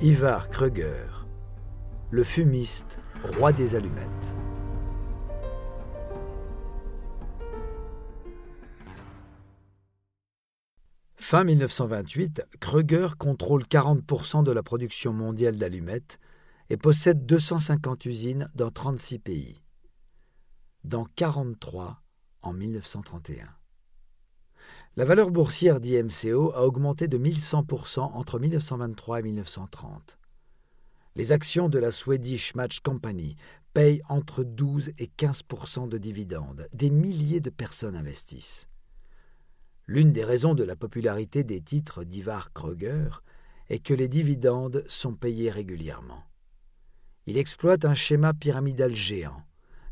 Ivar Kreuger, le fumiste, roi des allumettes. Fin 1928, Kreuger contrôle 40% de la production mondiale d'allumettes et possède 250 usines dans 36 pays, dans 43 en 1931. La valeur boursière d'IMCO a augmenté de 1100% entre 1923 et 1930. Les actions de la Swedish Match Company payent entre 12 et 15% de dividendes. Des milliers de personnes investissent. L'une des raisons de la popularité des titres d'Ivar Kreuger est que les dividendes sont payés régulièrement. Il exploite un schéma pyramidal géant.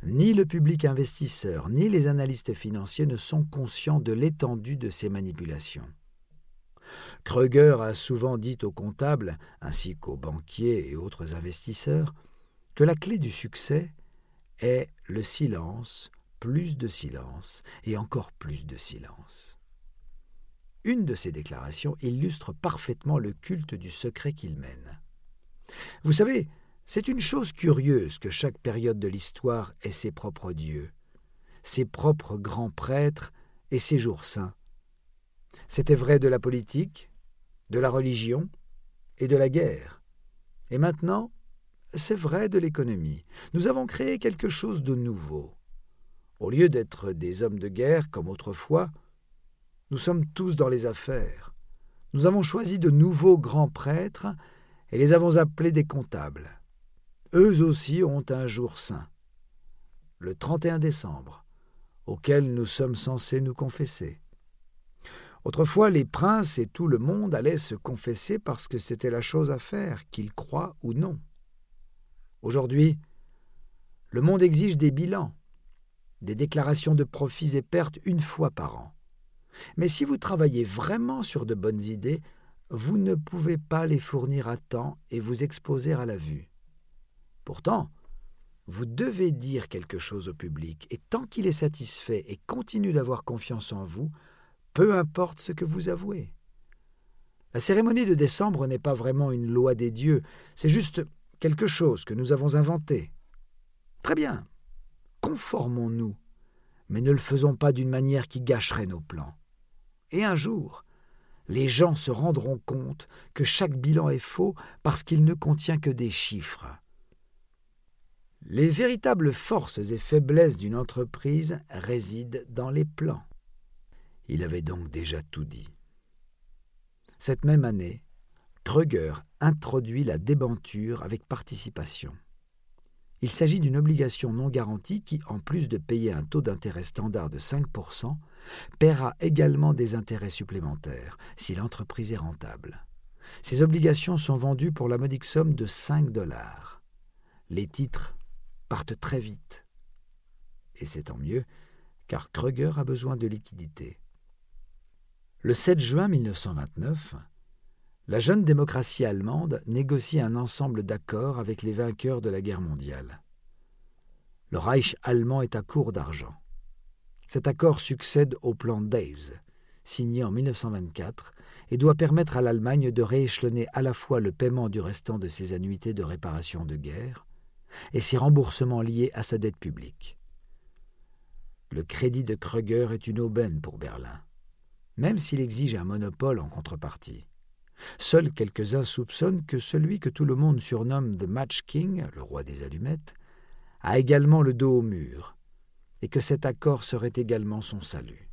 Ni le public investisseur ni les analystes financiers ne sont conscients de l'étendue de ces manipulations. Kreuger a souvent dit aux comptables, ainsi qu'aux banquiers et autres investisseurs, que la clé du succès est le silence, plus de silence et encore plus de silence. Une de ces déclarations illustre parfaitement le culte du secret qu'il mène. Vous savez, c'est une chose curieuse que chaque période de l'histoire ait ses propres dieux, ses propres grands prêtres et ses jours saints. C'était vrai de la politique, de la religion et de la guerre. Et maintenant, c'est vrai de l'économie. Nous avons créé quelque chose de nouveau. Au lieu d'être des hommes de guerre comme autrefois, nous sommes tous dans les affaires. Nous avons choisi de nouveaux grands prêtres et les avons appelés des comptables. Eux aussi ont un jour saint, le 31 décembre, auquel nous sommes censés nous confesser. Autrefois, les princes et tout le monde allaient se confesser parce que c'était la chose à faire, qu'ils croient ou non. Aujourd'hui, le monde exige des bilans, des déclarations de profits et pertes une fois par an. Mais si vous travaillez vraiment sur de bonnes idées, vous ne pouvez pas les fournir à temps et vous exposer à la vue. Pourtant, vous devez dire quelque chose au public, et tant qu'il est satisfait et continue d'avoir confiance en vous, peu importe ce que vous avouez. La cérémonie de décembre n'est pas vraiment une loi des dieux, c'est juste quelque chose que nous avons inventé. Très bien, conformons-nous, mais ne le faisons pas d'une manière qui gâcherait nos plans. Et un jour, les gens se rendront compte que chaque bilan est faux parce qu'il ne contient que des chiffres. Les véritables forces et faiblesses d'une entreprise résident dans les plans. Il avait donc déjà tout dit. Cette même année, Kreuger introduit la débenture avec participation. Il s'agit d'une obligation non garantie qui, en plus de payer un taux d'intérêt standard de 5%, paiera également des intérêts supplémentaires si l'entreprise est rentable. Ces obligations sont vendues pour la modique somme de 5 dollars. Les titres partent très vite. Et c'est tant mieux, car Kreuger a besoin de liquidités. Le 7 juin 1929, la jeune démocratie allemande négocie un ensemble d'accords avec les vainqueurs de la guerre mondiale. Le Reich allemand est à court d'argent. Cet accord succède au plan Daves, signé en 1924, et doit permettre à l'Allemagne de rééchelonner à la fois le paiement du restant de ses annuités de réparation de guerre et ses remboursements liés à sa dette publique. Le crédit de Kreuger est une aubaine pour Berlin, même s'il exige un monopole en contrepartie. Seuls quelques-uns soupçonnent que celui que tout le monde surnomme The Match King, le roi des allumettes, a également le dos au mur, et que cet accord serait également son salut.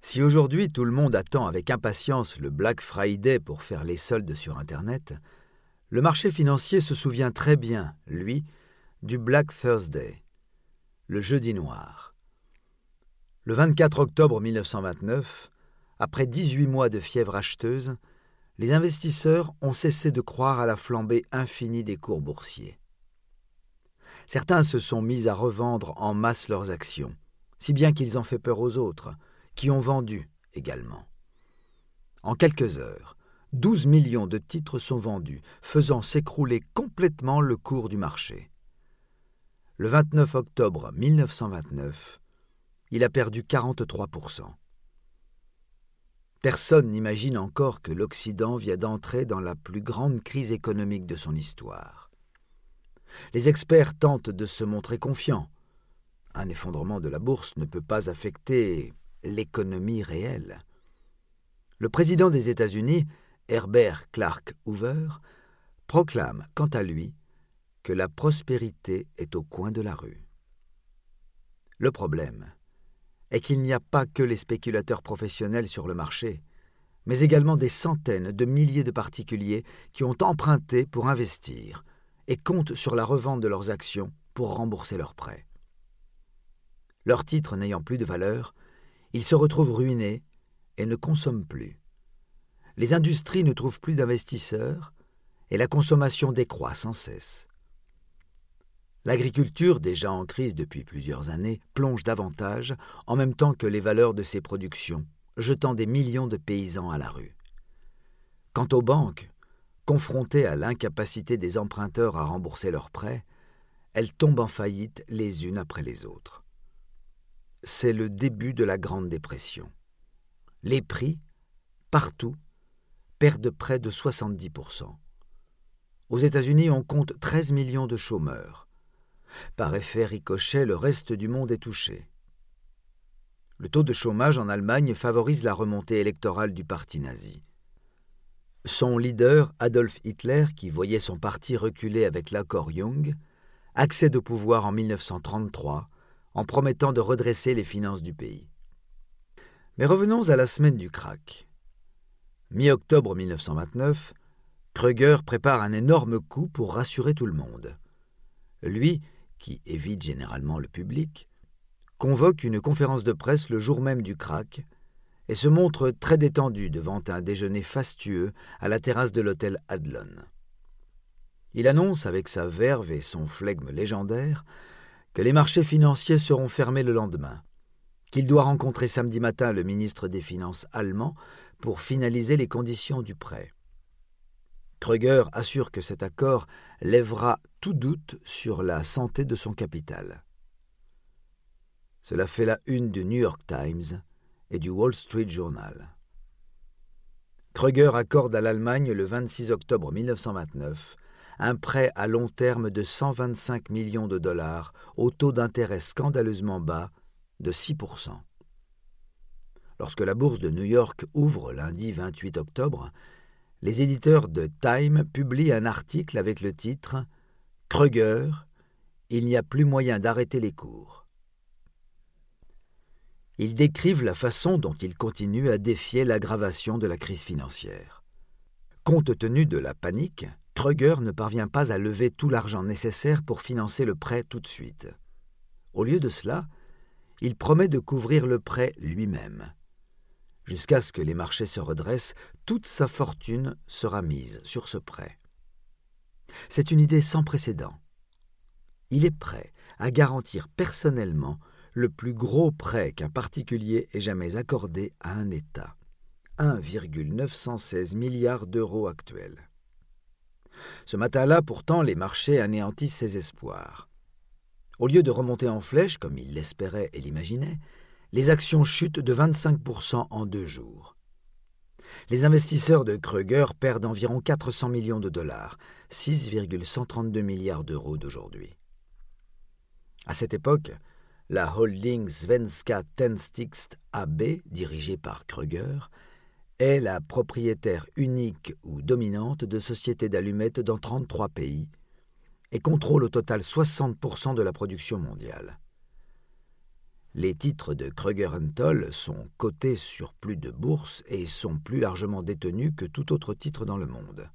Si aujourd'hui tout le monde attend avec impatience le Black Friday pour faire les soldes sur Internet, le marché financier se souvient très bien, lui, du Black Thursday, le jeudi noir. Le 24 octobre 1929, après 18 mois de fièvre acheteuse, les investisseurs ont cessé de croire à la flambée infinie des cours boursiers. Certains se sont mis à revendre en masse leurs actions, si bien qu'ils ont fait peur aux autres, qui ont vendu également. En quelques heures, 12 millions de titres sont vendus, faisant s'écrouler complètement le cours du marché. Le 29 octobre 1929, il a perdu 43% Personne n'imagine encore que l'Occident vient d'entrer dans la plus grande crise économique de son histoire. Les experts tentent de se montrer confiants. Un effondrement de la bourse ne peut pas affecter l'économie réelle. Le président des États-Unis, Herbert Clark Hoover, proclame, quant à lui, que la prospérité est au coin de la rue. Le problème est qu'il n'y a pas que les spéculateurs professionnels sur le marché, mais également des centaines de milliers de particuliers qui ont emprunté pour investir et comptent sur la revente de leurs actions pour rembourser leurs prêts. Leurs titres n'ayant plus de valeur, ils se retrouvent ruinés et ne consomment plus. Les industries ne trouvent plus d'investisseurs et la consommation décroît sans cesse. L'agriculture, déjà en crise depuis plusieurs années, plonge davantage, en même temps que les valeurs de ses productions, jetant des millions de paysans à la rue. Quant aux banques, confrontées à l'incapacité des emprunteurs à rembourser leurs prêts, elles tombent en faillite les unes après les autres. C'est le début de la Grande Dépression. Les prix, partout, perdent près de 70%. Aux États-Unis, on compte 13 millions de chômeurs. Par effet ricochet, le reste du monde est touché. Le taux de chômage en Allemagne favorise la remontée électorale du parti nazi. Son leader, Adolf Hitler, qui voyait son parti reculer avec l'accord Young, accède au pouvoir en 1933 en promettant de redresser les finances du pays. Mais revenons à la semaine du krach. Mi-octobre 1929, Kröger prépare un énorme coup pour rassurer tout le monde. Lui, qui évite généralement le public, convoque une conférence de presse le jour même du crack et se montre très détendu devant un déjeuner fastueux à la terrasse de l'hôtel Adlon. Il annonce avec sa verve et son flegme légendaire que les marchés financiers seront fermés le lendemain, qu'il doit rencontrer samedi matin le ministre des Finances allemand pour finaliser les conditions du prêt. Kreuger assure que cet accord lèvera tout doute sur la santé de son capital. Cela fait la une du New York Times et du Wall Street Journal. Kreuger accorde à l'Allemagne le 26 octobre 1929 un prêt à long terme de 125 millions de dollars au taux d'intérêt scandaleusement bas de 6 Lorsque la bourse de New York ouvre lundi 28 octobre, les éditeurs de Time publient un article avec le titre Kreuger, il n'y a plus moyen d'arrêter les cours. Ils décrivent la façon dont il continue à défier l'aggravation de la crise financière. Compte tenu de la panique, Kreuger ne parvient pas à lever tout l'argent nécessaire pour financer le prêt tout de suite. Au lieu de cela, il promet de couvrir le prêt lui-même. Jusqu'à ce que les marchés se redressent, toute sa fortune sera mise sur ce prêt. C'est une idée sans précédent. Il est prêt à garantir personnellement le plus gros prêt qu'un particulier ait jamais accordé à un État. 1,916 milliards d'euros actuels. Ce matin-là, pourtant, les marchés anéantissent ses espoirs. Au lieu de remonter en flèche, comme il l'espérait et l'imaginait, les actions chutent de 25% en deux jours. Les investisseurs de Kruger perdent environ 400 millions de dollars, 6,132 milliards d'euros d'aujourd'hui. À cette époque, la holding Svenska Tenstixt AB, dirigée par Kruger, est la propriétaire unique ou dominante de sociétés d'allumettes dans 33 pays et contrôle au total 60% de la production mondiale. Les titres de Kruger Toll sont cotés sur plus de bourses et sont plus largement détenus que tout autre titre dans le monde.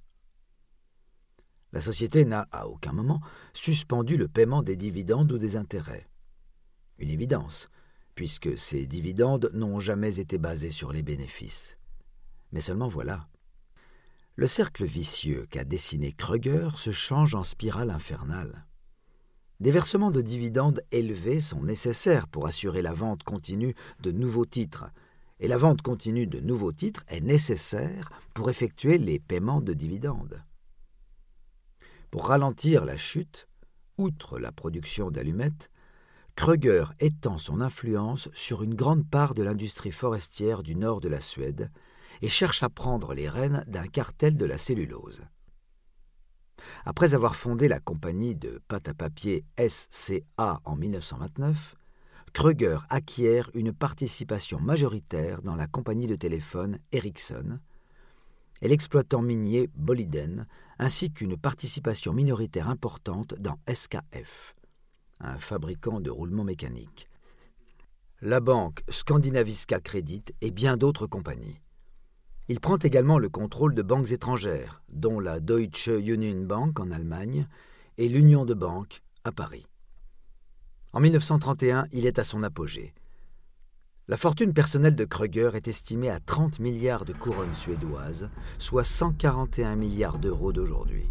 La société n'a à aucun moment suspendu le paiement des dividendes ou des intérêts. Une évidence, puisque ces dividendes n'ont jamais été basés sur les bénéfices. Mais seulement voilà. Le cercle vicieux qu'a dessiné Kruger se change en spirale infernale. Des versements de dividendes élevés sont nécessaires pour assurer la vente continue de nouveaux titres, et la vente continue de nouveaux titres est nécessaire pour effectuer les paiements de dividendes. Pour ralentir la chute, outre la production d'allumettes, Kröger étend son influence sur une grande part de l'industrie forestière du nord de la Suède et cherche à prendre les rênes d'un cartel de la cellulose. Après avoir fondé la compagnie de pâte à papier SCA en 1929, Kruger acquiert une participation majoritaire dans la compagnie de téléphone Ericsson et l'exploitant minier Boliden, ainsi qu'une participation minoritaire importante dans SKF, un fabricant de roulements mécaniques, la banque Scandinaviska Credit et bien d'autres compagnies. Il prend également le contrôle de banques étrangères, dont la Deutsche Union Bank en Allemagne et l'Union de banques à Paris. En 1931, il est à son apogée. La fortune personnelle de Kruger est estimée à 30 milliards de couronnes suédoises, soit 141 milliards d'euros d'aujourd'hui.